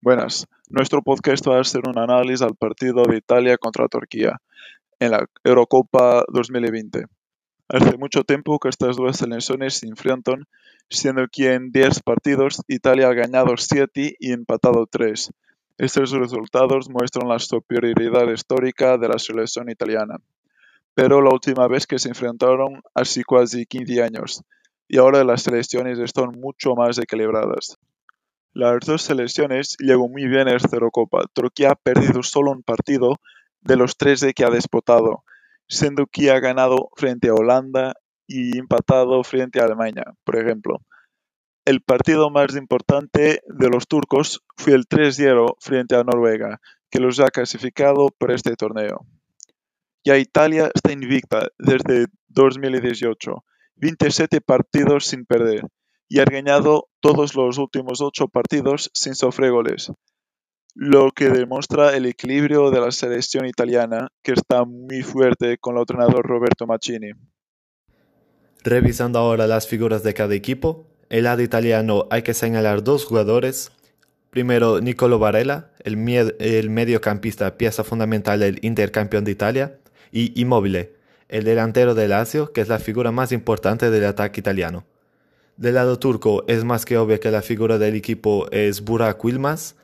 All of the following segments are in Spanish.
Buenas, nuestro podcast va a ser un análisis al partido de Italia contra Turquía en la Eurocopa 2020. Hace mucho tiempo que estas dos selecciones se enfrentan, siendo que en 10 partidos Italia ha ganado 7 y empatado 3. Estos resultados muestran la superioridad histórica de la selección italiana. Pero la última vez que se enfrentaron hace casi 15 años, y ahora las selecciones están mucho más equilibradas. Las dos selecciones llegan muy bien a Eurocopa. Turquía ha perdido solo un partido de los 13 que ha disputado, siendo que ha ganado frente a Holanda y empatado frente a Alemania, por ejemplo. El partido más importante de los turcos fue el 3-0 frente a Noruega, que los ha clasificado por este torneo. Ya Italia está invicta desde 2018, 27 partidos sin perder, y ha ganado todos los últimos ocho partidos sin sufrir goles, lo que demuestra el equilibrio de la selección italiana, que está muy fuerte con el entrenador Roberto Mancini. Revisando ahora las figuras de cada equipo, el lado italiano hay que señalar dos jugadores. Primero, Nicolo Varela, el, mediocampista, pieza fundamental del intercampeón de Italia, y Immobile, el delantero del Lazio, que es la figura más importante del ataque italiano. Del lado turco es más que obvio que la figura del equipo es Burak Wilmaz,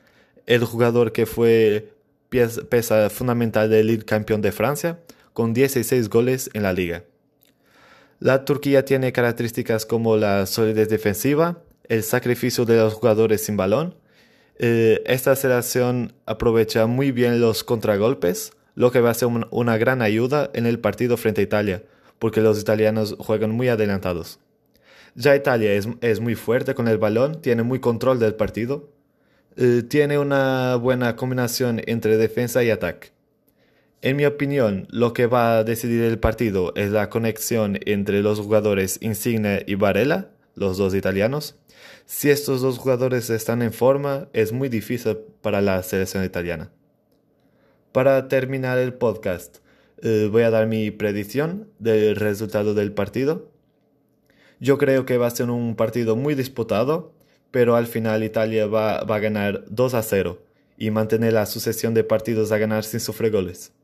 el jugador que fue pieza fundamental del campeón de Francia, con 16 goles en la liga. La Turquía tiene características como la solidez defensiva, el sacrificio de los jugadores sin balón. Eh, esta selección aprovecha muy bien los contragolpes, lo que va a ser una gran ayuda en el partido frente a Italia, porque los italianos juegan muy adelantados. Ya Italia es, muy fuerte con el balón, tiene muy control del partido, eh, tiene una buena combinación entre defensa y ataque. En mi opinión, lo que va a decidir el partido es la conexión entre los jugadores Insigne y Varela, los dos italianos. Si estos dos jugadores están en forma, es muy difícil para la selección italiana. Para terminar el podcast, eh, voy a dar mi predicción del resultado del partido. Yo creo que va a ser un partido muy disputado, pero al final Italia va, a ganar 2 a 0 y mantener la sucesión de partidos a ganar sin sufrir goles.